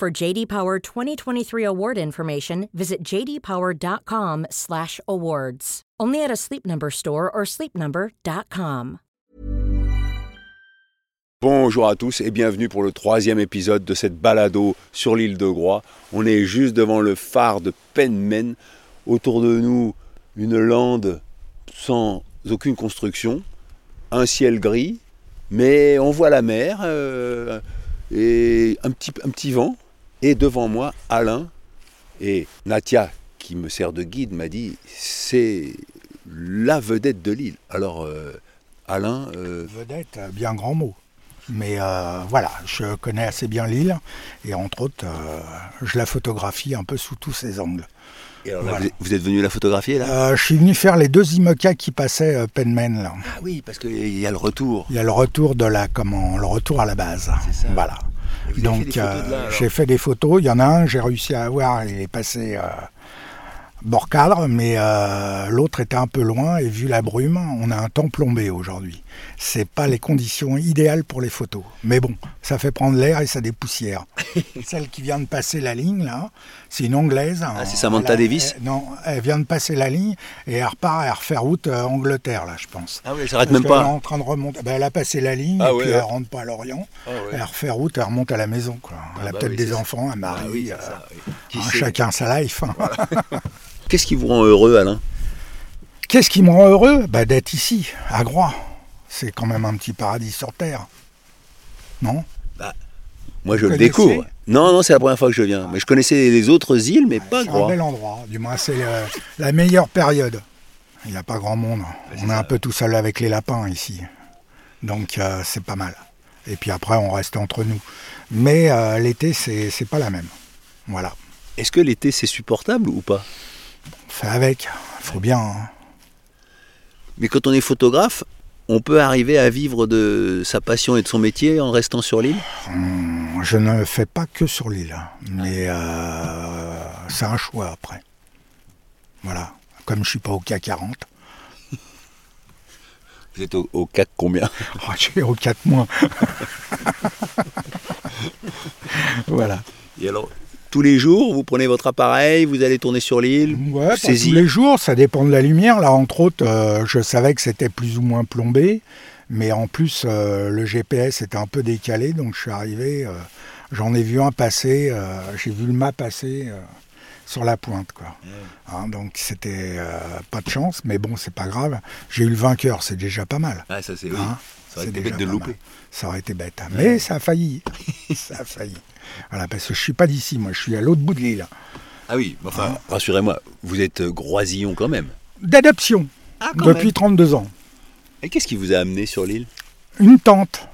For JD Power 2023 award information, visit jdpower.com/awards. Only at a Sleep Number store or sleepnumber.com. Bonjour à tous et bienvenue pour le troisième épisode de cette balado sur l'île de Groix. On est juste devant le phare de Penmen. Autour de nous, une lande sans aucune construction, un ciel gris, mais on voit la mer euh, et un petit, un petit vent. Et devant moi, Alain et Natia, qui me sert de guide, m'a dit c'est la vedette de l'île. Alors, euh, Alain. euh, Vedette, euh, bien grand mot. Mais euh, voilà, je connais assez bien l'île et entre autres, je la photographie un peu sous tous ses angles. et alors là, Voilà. vous, êtes, venu la photographier là? Euh, je suis venu faire les deux IMOCA qui passaient euh, Penmen. Là. Ah oui, parce qu'il y a le retour. Il y a le retour de la comment le retour à la base. C'est ça. Voilà. Vous Donc euh, j'ai fait des photos. Il y en a un j'ai réussi à avoir. Il est passé euh, bord cadre, mais euh, l'autre était un peu loin. Et vu la brume, on a un temps plombé aujourd'hui. C'est pas les conditions idéales pour les photos. Mais bon, ça fait prendre l'air et ça dépoussière. Celle qui vient de passer la ligne là, c'est une anglaise. Ah, c'est Samantha Elle Davis elle- Non, elle vient de passer la ligne et elle repart, elle refait route euh, Angleterre là, je pense. Ah oui, elle s'arrête même qu'elle est pas. en train de remonter. Ben, elle a passé la ligne Ah et ouais, puis ouais. elle rentre pas à Lorient. Ah ouais. Elle refait route, elle remonte à la maison. Quoi. Elle a bah peut-être oui, des enfants, un mari. Ah oui, euh, ça, oui. Chacun sa life. hein. Qu'est-ce qui vous rend heureux, Alain? Qu'est-ce qui me rend heureux? Bah, D'être ici, à Groix. C'est quand même un petit paradis sur Terre. Non? Moi, je Vous le connaissez découvre. Non, non, c'est la première fois que je viens. Mais je connaissais les autres îles, mais pas C'est un bel endroit. Du moins, c'est la meilleure période. Il n'y a pas grand monde. c'est On est un peu tout seul avec les lapins ici. Donc, euh, c'est pas mal. Et puis après, on reste entre nous. Mais euh, l'été, c'est c'est pas la même. Voilà. Est-ce que l'été, c'est supportable ou pas? Fait avec. faut bien. hein. Mais quand on est photographe, on peut arriver à vivre de sa passion et de son métier en restant sur l'île? Hum, Je ne fais pas que sur l'île, mais euh, c'est un choix après. Voilà. Comme je suis pas au CAC 40, Vous êtes au, au CAC combien? Oh, je suis au 4 mois. voilà. Et alors, tous les jours, vous prenez votre appareil, vous allez tourner sur l'île, Ouais, tous les jours, ça dépend de la lumière. Là, entre autres, euh, je savais que c'était plus ou moins plombé, mais en plus, euh, le GPS était un peu décalé, donc je suis arrivé, euh, j'en ai vu un passer, j'ai vu le mât passer sur la pointe, quoi. Hein, donc c'était pas de chance, mais bon, c'est pas grave. J'ai eu le vainqueur, c'est déjà pas mal. Ah, ça c'est oui. Hein, ça aurait été bête de pas louper. mal. Ça aurait été bête, hein. mais ça a failli. ça a failli. Voilà, parce que je suis pas d'ici, moi, je suis à l'autre bout de l'île. Ah oui, enfin, rassurez-moi, vous êtes groisillon quand même. D'adoption, Ah, depuis 32 ans. Et qu'est-ce qui vous a amené sur l'île? Une tante.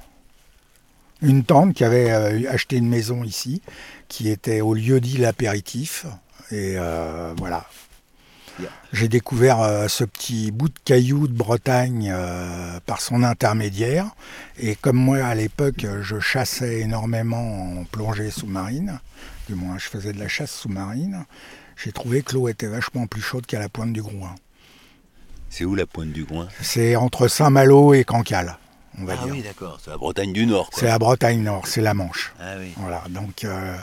Une tante qui avait euh, acheté une maison ici, qui était au lieu dit l'apéritif. Et euh, voilà. J'ai découvert euh, ce petit bout de caillou de Bretagne euh, par son intermédiaire. Et comme moi, à l'époque, je chassais énormément en plongée sous-marine, du moins je faisais de la chasse sous-marine, j'ai trouvé que l'eau était vachement plus chaude qu'à la pointe du Grouin. C'est où la pointe du Groin C'est entre Saint-Malo et Cancale, on va Ah dire. oui, d'accord, c'est la Bretagne du Nord. C'est la Bretagne Nord, c'est la Manche. Ah oui. Voilà, donc euh,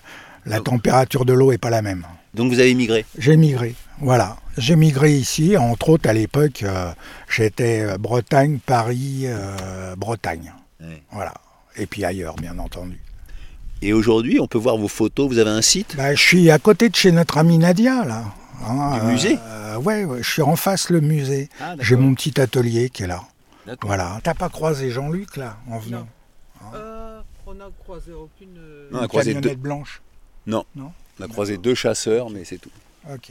la température de l'eau est pas la même. Donc vous avez migré J'ai migré, voilà. J'ai migré ici, entre autres à l'époque, euh, j'étais euh, Bretagne, Paris, euh, Bretagne. Ouais. Voilà. Et puis ailleurs, bien entendu. Et aujourd'hui, on peut voir vos photos, vous avez un site? Bah, je suis à côté de chez notre ami Nadia, là. Hein, Du musée? euh, ouais, ouais, je suis en face le musée. Ah. J'ai mon petit atelier qui est là. D'accord. Voilà. T'as pas croisé Jean-Luc, là, en venant? Euh, on n'a croisé aucune. Non, on a Une croisé camionnette blanche Non. Non On a croisé deux chasseurs, mais c'est tout. Ok,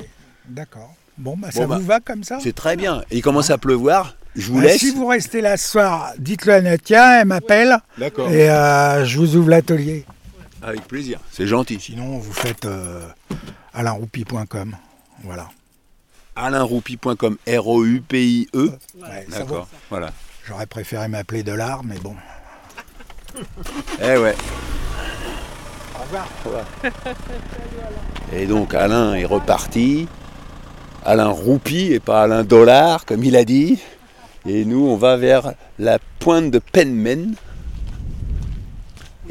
d'accord. Bon, bah, Bon, ça bah, vous va comme ça? C'est très bien. Et il commence à pleuvoir. Je vous Bah, laisse. Si vous restez là ce soir, dites-le à Natia, elle m'appelle D'accord. et euh, je vous ouvre l'atelier. Avec plaisir, c'est gentil. Sinon, vous faites euh, alainroupi.com. Voilà. alainroupi.com, R-O-U-P-I-E. Ouais, ça D'accord, voilà. J'aurais préféré m'appeler Delard, mais bon. Eh ouais. Et donc Alain est reparti. Alain Roupi et pas Alain Dollar, comme il a dit. Et nous, on va vers la pointe de Penmen.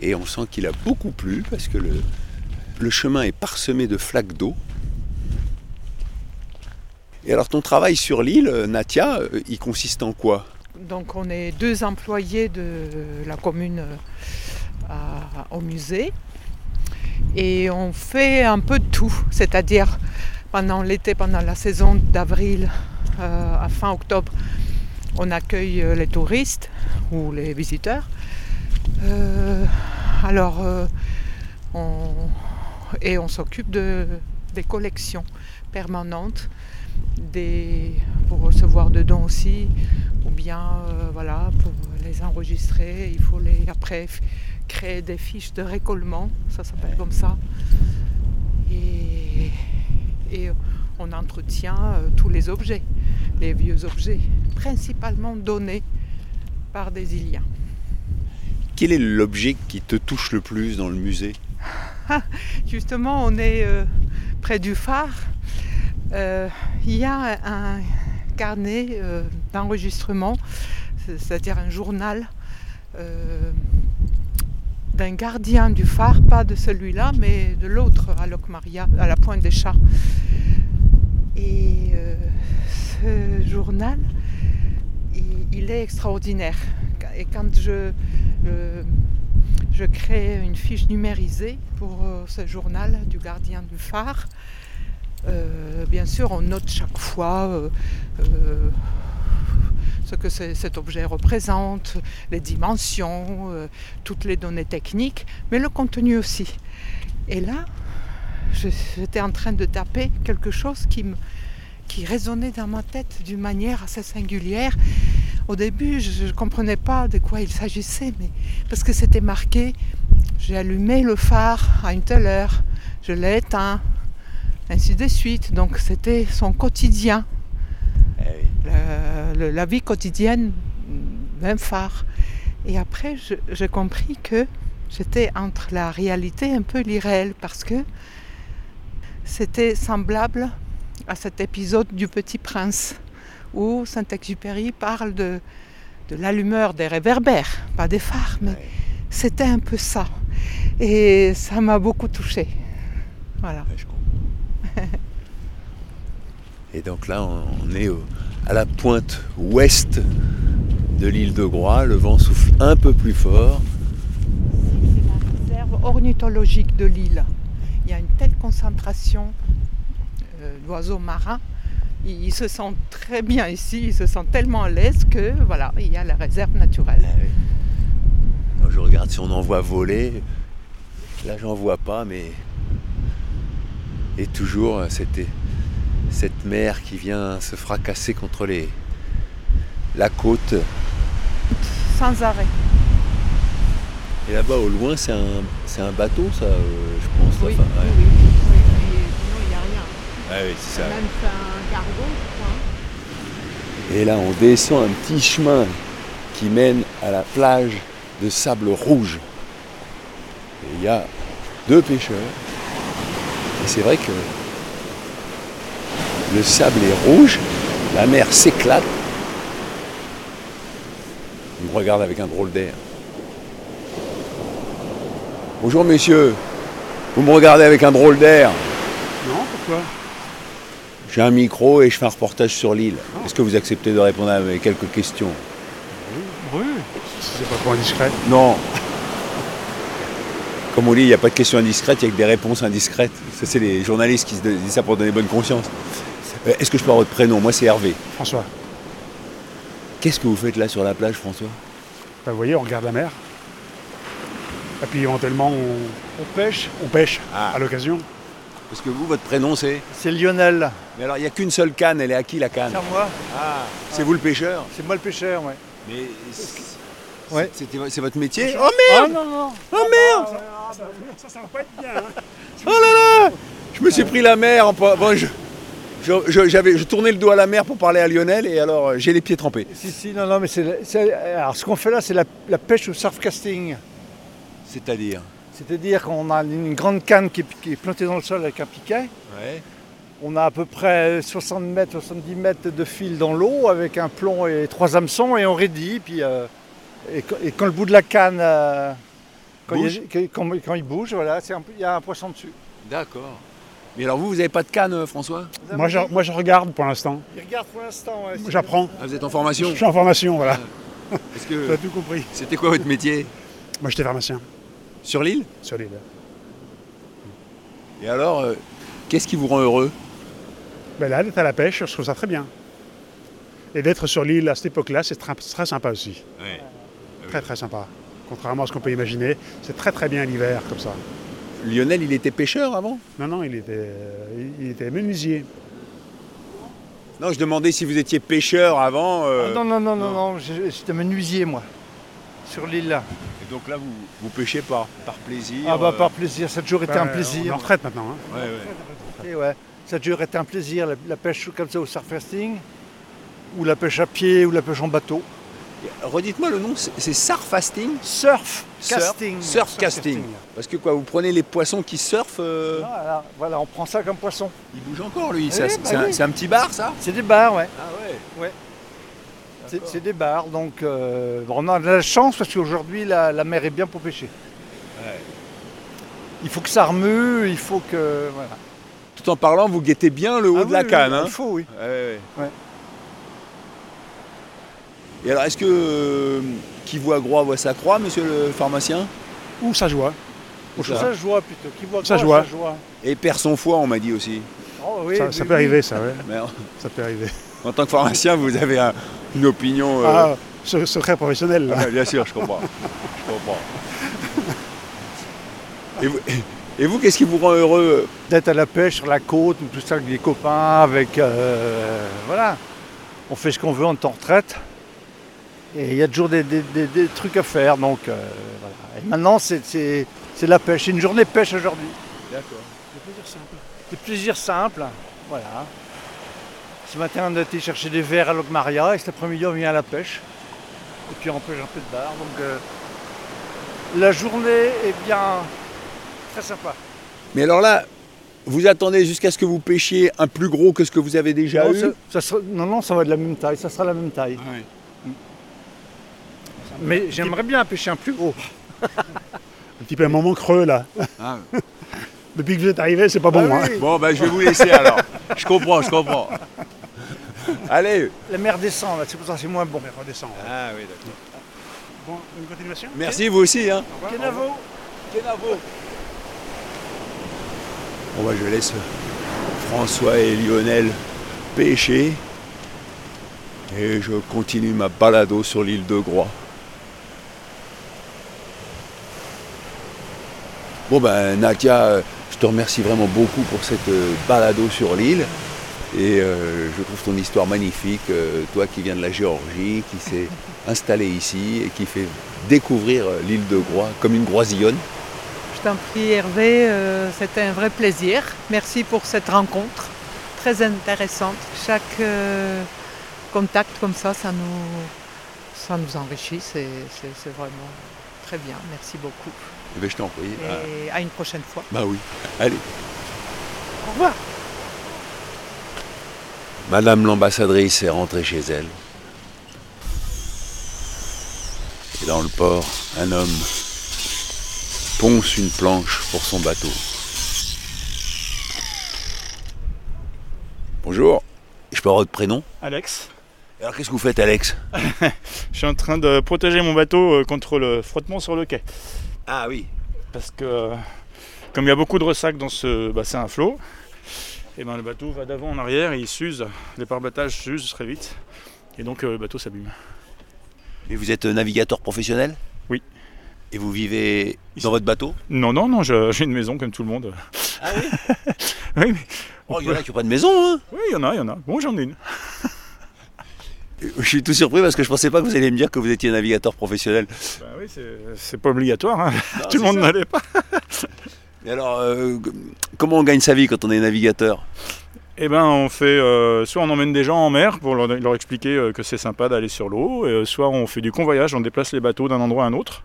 Et on sent qu'il a beaucoup plu parce que le, le chemin est parsemé de flaques d'eau. Et alors ton travail sur l'île, euh, Natia, euh, il consiste en quoi? Donc on est deux employés de la commune euh, à- au musée et on fait un peu de tout, c'est-à-dire pendant l'été, pendant la saison d'avril euh, à fin octobre, on accueille euh, les touristes ou les visiteurs. Euh, alors, et on s'occupe de, des collections permanentes, pour recevoir de dons aussi, ou bien voilà, pour les enregistrer, il faut les après créer des fiches de récollement, ça s'appelle comme ça. Et, et on entretient euh, tous les objets, les vieux objets, principalement donnés par des Iliens. Quel est l'objet qui te touche le plus dans le musée? Justement, on est euh, près du phare. Euh, il y a un carnet d'enregistrement, c'est- c'est-à-dire un journal gardien du phare, pas de celui-là, mais de l'autre à Locmaria, à la Pointe des Chats. Et euh, ce journal, il, est extraordinaire. Et quand je, je- je crée une fiche numérisée pour euh, ce journal du gardien du phare. Euh, bien sûr, on note chaque fois euh, euh, ce que cet objet représente, les dimensions, euh, toutes les données techniques, mais le contenu aussi. Et là, j'étais en train de taper quelque chose qui résonnait dans ma tête d'une manière assez singulière. Au début, je ne comprenais pas de quoi il s'agissait, mais parce que c'était marqué j'ai allumé le phare à une telle heure, je l'ai éteint, ainsi de suite. Donc c'était son quotidien, le- le- la vie quotidienne d'un phare. Et après, j'ai compris que j'étais entre la réalité et un peu l'irréel parce que c'était semblable à cet épisode du Petit Prince où Saint-Exupéry parle de, de l'allumeur des réverbères, pas des phares, mais c'était un peu ça. Et ça m'a beaucoup touchée. Voilà. Ouais, je comprends. Et donc là, on est au- à la pointe ouest de l'île de Groix. Le vent souffle un peu plus fort. C'est la réserve ornithologique de l'île. Il y a une telle concentration euh, d'oiseaux marins. Ils, ils se sentent très bien ici, ils se sentent tellement à l'aise que voilà, il y a la réserve naturelle. Quand je regarde si on en voit voler. Là, j'en vois pas, mais. Et toujours euh, cette, mer qui vient se fracasser contre les, la côte. Sans arrêt. Et là-bas, au loin, c'est un, c'est un bateau, ça, euh, je pense. Oui, oui, oui. il n'y a rien. Ouais, oui, c'est ça. Même fait un cargo. Et là, on descend un petit chemin qui mène à la plage de sable rouge. Et il y a deux pêcheurs. Et c'est vrai que le sable est rouge, la mer s'éclate. Ils me regardent avec un drôle d'air. Bonjour messieurs, vous me regardez avec un drôle d'air. Non, pourquoi? J'ai un micro et je fais un reportage sur l'île. Est-ce que vous acceptez de répondre à mes quelques questions? Oui, c'est pas trop indiscret. Non. Comme on dit, il n'y a pas de questions indiscrètes, il n'y a que des réponses indiscrètes. Ça, c'est les journalistes qui se disent ça pour donner bonne conscience. Euh, Est-ce que je peux avoir votre prénom Moi, c'est Hervé. François, Qu'est-ce que vous faites là sur la plage, François bah, vous voyez, on regarde la mer. Et puis éventuellement, on, On pêche on pêche Ah. à l'occasion. Parce que vous, votre prénom, c'est C'est Lionel. Mais alors, il n'y a qu'une seule canne, elle est à qui la canne C'est à moi. Ah, c'est vous le pêcheur C'est moi le pêcheur, ouais. Mais Ouais. c'était- c'est votre métier Oh merde Oh non, non Oh merde bah, ça, ça va pas être bien. hein. Oh là là Je me suis pris la mer. En... Bon, je, je, je- j'avais, je tournais le dos à la mer pour parler à Lionel et alors euh, j'ai les pieds trempés. Si, si, non, non, mais c'est. Alors, ce qu'on fait là, c'est la, la pêche au surf casting. C'est-à-dire C'est-à-dire qu'on a une grande canne qui est, qui est plantée dans le sol avec un piquet. Ouais. On a à peu près 60 mètres, 70 mètres de fil dans l'eau avec un plomb et trois hameçons et on raidit. Puis, euh, et, quand- et quand le bout de la canne, euh, quand, il, quand- il bouge, voilà, c'est un peu- il y a un poisson dessus. D'accord. Mais alors vous, vous n'avez pas de canne, euh, François Moi je, moi, je regarde pour l'instant. Il regarde pour l'instant. ouais, J'apprends. ah, Vous êtes en formation Je suis en formation, voilà. Est-ce Tu que as tout compris. c'était quoi votre métier Moi, j'étais pharmacien Sur l'île sur l'île. Et alors, euh, qu'est-ce qui vous rend heureux Ben là, d'être à la pêche, je trouve ça très bien. Et d'être sur l'île à cette époque-là, c'est très, très sympa aussi. Très, très sympa. Contrairement à ce qu'on peut imaginer, c'est très, très bien l'hiver, comme ça. Lionel, il était pêcheur avant Non, non, il était, euh, il- était menuisier. Non, je demandais si vous étiez pêcheur avant. euh, Ah, non, non, non, non, non. non, j'étais menuisier moi, sur l'île là. Et donc là, vous, vous pêchez par, par plaisir Ah bah euh, par plaisir, ça a toujours été Ben, un On est plaisir. en retraite maintenant. hein. ouais, ouais. Et ouais, ça a toujours été un plaisir, la, la pêche comme ça au surf casting, ou la pêche à pied, ou la pêche en bateau. Redites-moi le nom, c'est c'est surfasting Surf Surf- casting. Surf casting. casting. Parce que quoi, vous prenez les poissons qui surfent, euh, Voilà, voilà, on prend ça comme poisson. il bouge encore lui. Oui, bah c'est, un, oui. c'est un petit bar ça C'est des bars, ouais. Ah ouais. C'est c'est des bars, donc euh, on a de la chance parce qu'aujourd'hui la, la mer est bien pour pêcher. Ouais. Il faut que ça remue, il faut que. Voilà. Tout en parlant, vous guettez bien le haut Ah de la canne. hein Il faut, oui. Ouais, ouais. Et alors, est-ce que euh, qui voit gros voit sa croix, monsieur le pharmacien? Ou ça joue. hein. Ou ça. Ça joie plutôt. Qui voit Ça quoi, joie. Joie? Et perd son foie, on m'a dit aussi. Oh, oui, ça, oui, ça peut oui. arriver, ça, ouais. En, Ça peut arriver. en tant que pharmacien, vous avez un- une opinion. euh, Ah, se- secret professionnel, là. ouais, bien sûr, je comprends. je comprends. Et vous, et vous, qu'est-ce qui vous rend heureux? D'être à la pêche sur la côte, ou tout ça avec des copains, avec. euh, voilà. On fait ce qu'on veut, on est en retraite. Et il y a toujours des, des- des- des trucs à faire. Donc euh, voilà. Et maintenant, c'est la pêche. C'est une journée de pêche aujourd'hui. D'accord. Des plaisirs simples. Voilà. Ce matin, on a été chercher des verres à Logmaria et cet après-midi, on vient à la pêche. Et puis on pêche un peu de bar. Donc euh, la journée est bien très sympa. Mais alors là, vous attendez jusqu'à ce que vous pêchiez un plus gros que ce que vous avez déjà non, eu ça, ça sera- non, non, ça va de la même taille. Ça sera la même taille. Ouais. Mais j'aimerais bien pêcher un plus gros. Un petit peu un moment creux, là. Ah. Depuis que vous êtes arrivé, c'est pas bon. Ah hein. Bon, ben, je vais vous laisser alors. Je comprends, je comprends. Allez. La mer descend, c'est pour ça que c'est moins bon. Mais redescend. ouais. Ah oui, d'accord. Bon, une continuation? Merci, vous aussi. Hein. Kenavo Bon, bah, je laisse François et Lionel pêcher. Et je continue ma balado sur l'île de Groix. Bon, ben, Nadia, euh, je te remercie vraiment beaucoup pour cette euh, balado sur l'île. Et euh, je trouve ton histoire magnifique. euh, toi qui viens de la Géorgie, qui s'est installé ici et qui fait découvrir l'île de Groix comme une groisillonne. Je t'en prie Hervé, euh, c'était un vrai plaisir. Merci pour cette rencontre très intéressante. Chaque contact comme ça, ça nous, ça nous enrichit. C'est vraiment très bien. Merci beaucoup. Eh ben, je t'en prie. Ah, Et à une prochaine fois. bah oui. Allez. Au revoir. Madame l'ambassadrice est rentrée chez elle. Et dans le port, un homme ponce une planche pour son bateau. Bonjour. Je peux avoir votre prénom? Alex, Alors qu'est-ce que vous faites Alex? Je suis en train de protéger mon bateau euh, contre le frottement sur le quai. Ah oui. Parce que comme il y a beaucoup de ressacs dans ce bassin à flot, et ben le bateau va d'avant en arrière et il s'use, les pare-battages s'usent très vite. Et donc euh, le bateau s'abîme. Et vous êtes navigateur professionnel? Oui. Et vous vivez dans votre bateau? Non, non, non, j'ai une maison comme tout le monde. Ah oui? Oui, mais- Oh, il y en a qui n'ont pas de maison, hein? Oui, il y en a, il y en a. Bon, j'en ai une. Je suis tout surpris parce que je pensais pas que vous alliez me dire que vous étiez navigateur professionnel. Bah oui, c'est- pas obligatoire. hein. Non, tout le monde n'allait pas. Et alors, euh, comment on gagne sa vie quand on est navigateur? Eh ben, on fait euh, soit on emmène des gens en mer pour leur, leur expliquer euh, que c'est sympa d'aller sur l'eau, euh, soit on fait du convoyage, on déplace les bateaux d'un endroit à un autre.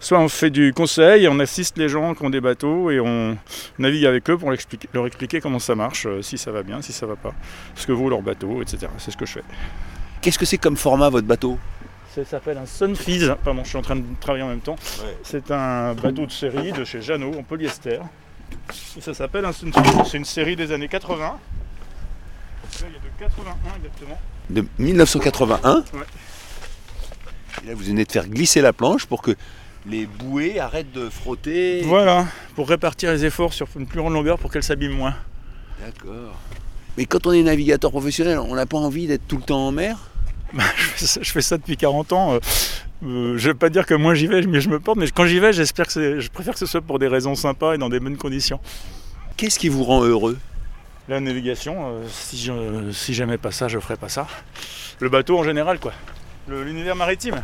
Soit on fait du conseil, on assiste les gens qui ont des bateaux et on navigue avec eux pour leur expliquer, leur expliquer comment ça marche, si ça va bien, si ça va pas, ce que vaut leur bateau, etc. C'est ce que je fais. Qu'est-ce que c'est comme format votre bateau? Ça s'appelle un Sunfeeze. Pardon, je suis en train de travailler en même temps. C'est un bateau de série de chez Jeannot en polyester. Et ça s'appelle un Sunfeeze. C'est une série des années 80. Là, il y a de 81 exactement. De 1981 Ouais. Et là, vous venez de faire glisser la planche pour que les bouées arrêtent de frotter. Voilà, pour répartir les efforts sur une plus grande longueur pour qu'elle s'abîme moins. D'accord. Mais quand on est navigateur professionnel, on n'a pas envie d'être tout le temps en mer? je, fais ça, je fais ça depuis 40 ans. euh, euh, je vais pas dire que moi j'y vais, mais je me porte. Mais quand j'y vais, j'espère que je préfère que ce soit pour des raisons sympas et dans des bonnes conditions. Qu'est-ce qui vous rend heureux? La navigation, euh, si, je, si j'aimais pas ça, je ferais pas ça. Le bateau en général, quoi. L'univers maritime.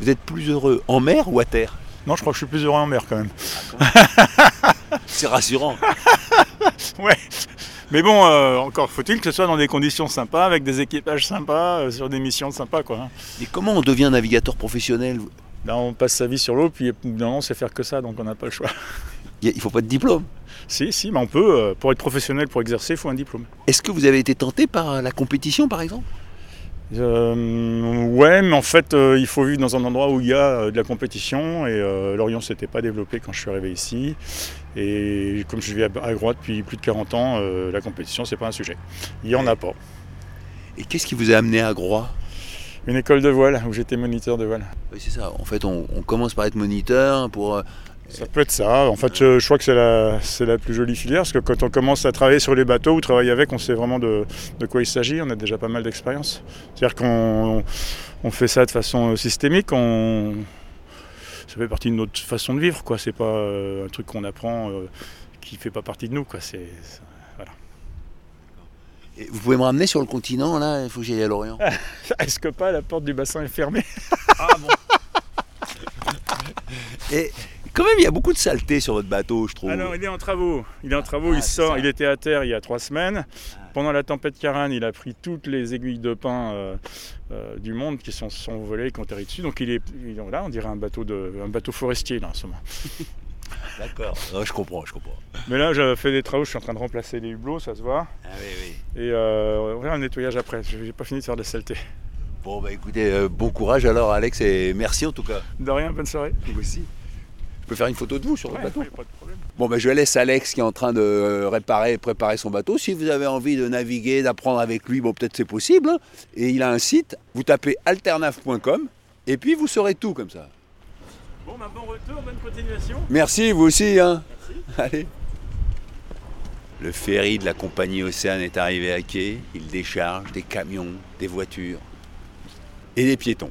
Vous êtes plus heureux en mer ou à terre? Non, je crois que je suis plus heureux en mer quand même. C'est rassurant. Ouais. Mais bon, euh, encore faut-il que ce soit dans des conditions sympas, avec des équipages sympas, euh, sur des missions sympas, quoi. Et comment on devient navigateur professionnel Là, on passe sa vie sur l'eau, puis non, on sait faire que ça, donc on n'a pas le choix. Il il faut pas de diplôme. Si, si, mais on peut. euh, pour être professionnel, pour exercer, il faut un diplôme. Est-ce que vous avez été tenté par la compétition, par exemple? Euh, ouais, mais en fait, euh, il faut vivre dans un endroit où il y a euh, de la compétition. Et Lorient ne s'était pas développé quand je suis arrivé ici. Et comme je vis à, Groix depuis plus de 40 ans, la compétition, c'est pas un sujet. Il n'y en a pas. Et qu'est-ce qui vous a amené à Groix? Une école de voile où j'étais moniteur de voile. Oui, c'est ça. En fait, on, on commence par être moniteur pour. Euh, Ça peut être ça. En fait, je, je crois que c'est la, c'est la plus jolie filière parce que quand on commence à travailler sur les bateaux ou travailler avec, on sait vraiment de, de quoi il s'agit. On a déjà pas mal d'expérience. C'est-à-dire qu'on on fait ça de façon systémique. On, ça fait partie de notre façon de vivre. quoi. C'est pas euh, un truc qu'on apprend euh, qui fait pas partie de nous. quoi. C'est, c'est- et vous pouvez me ramener sur le continent, là Il faut que j'aille à Lorient. Est-ce que pas la porte du bassin est fermée? Et quand même, il y a beaucoup de saleté sur votre bateau, je trouve. Alors, il est en travaux. Il est en travaux, Ah, il sort. Il était à terre il y a trois semaines. Pendant la tempête Karan, il a pris toutes les aiguilles de pin euh, euh, du monde qui sont, sont volées, qui ont atterri dessus. Donc, il est il est là, on dirait un bateau, de, un bateau forestier, là, en ce moment. D'accord. Je comprends, je comprends. Mais là, j'ai fait des travaux, je suis en train de remplacer les hublots, ça se voit. Ah oui, oui. Et euh, on verra le nettoyage après. Je n'ai pas fini de faire de la saleté. Bon, bah écoutez, euh, bon courage alors, Alex, et merci en tout cas. De rien, bonne soirée. Vous aussi. Peux faire une photo de vous sur Ouais, bateau y a pas de problème. Bon, ben, je laisse Alex qui est en train de euh, réparer, préparer son bateau. Si vous avez envie de naviguer, d'apprendre avec lui, bon, peut-être c'est possible. hein. Et il a un site, vous tapez alternaf.com et puis vous saurez tout comme ça. Bon, bah, bon retour, bonne continuation. Merci, vous aussi. Hein. Allez. Le ferry de la compagnie Océane est arrivé à quai. Il décharge des camions, des voitures et des piétons.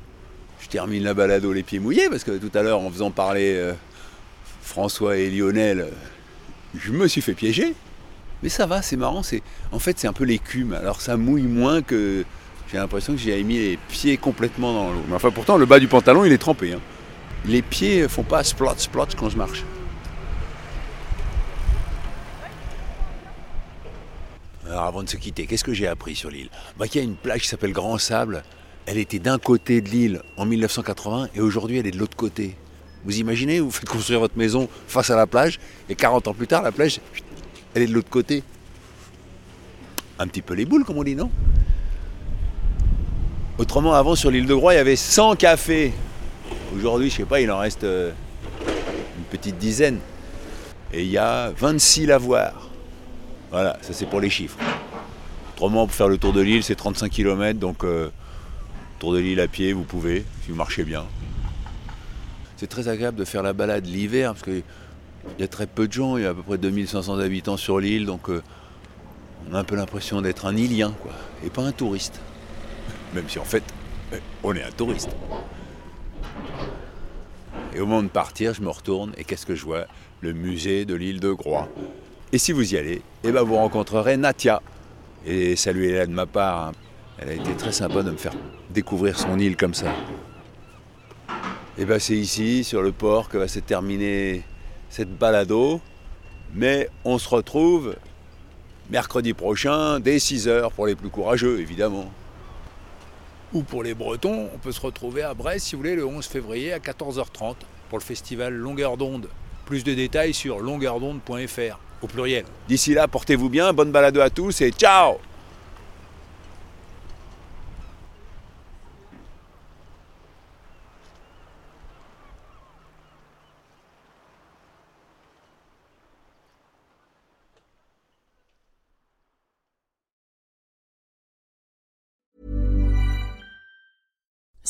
Je termine la balade les pieds mouillés parce que tout à l'heure, en faisant parler euh, François et Lionel, euh, je me suis fait piéger. Mais ça va, c'est marrant. C'est en fait c'est un peu l'écume. Alors ça mouille moins que j'ai l'impression que j'avais mis les pieds complètement dans l'eau. Mais enfin pourtant le bas du pantalon il est trempé. hein. Les pieds font pas splot splot quand je marche. Alors avant de se quitter, qu'est-ce que j'ai appris sur l'île? Bah, Qu'il y a une plage qui s'appelle Grand Sable. Elle était d'un côté de l'île en 1980 et aujourd'hui elle est de l'autre côté. Vous imaginez, vous faites construire votre maison face à la plage et 40 ans plus tard, la plage, elle est de l'autre côté. Un petit peu les boules, comme on dit, non? Autrement, avant sur l'île de Groix, il y avait 100 cafés. Aujourd'hui, je sais pas, il en reste euh, une petite dizaine. Et il y a 26 lavoirs. Voilà, ça c'est pour les chiffres. Autrement, pour faire le tour de l'île, c'est 35 km, donc euh, tour de l'île à pied, vous pouvez, si vous marchez bien. C'est très agréable de faire la balade l'hiver, parce qu'il y a très peu de gens, il y a à peu près 2500 habitants sur l'île, donc euh, on a un peu l'impression d'être un îlien, quoi, et pas un touriste. Même si en fait, euh, on est un touriste. Et au moment de partir, je me retourne et qu'est-ce que je vois? Le musée de l'île de Groix. Et si vous y allez, eh ben vous rencontrerez Natia. Et saluez-la de ma part. hein. Elle a été très sympa de me faire découvrir son île comme ça. Et ben c'est ici, sur le port, que va se terminer cette balado. Mais on se retrouve mercredi prochain dès 6h pour les plus courageux, évidemment. Ou pour les Bretons, on peut se retrouver à Brest, si vous voulez, le 11 février à 14h30 pour le festival Longueur d'onde. Plus de détails sur longueuردonde.fr au pluriel. D'ici là, portez-vous bien, bonne balade à tous et ciao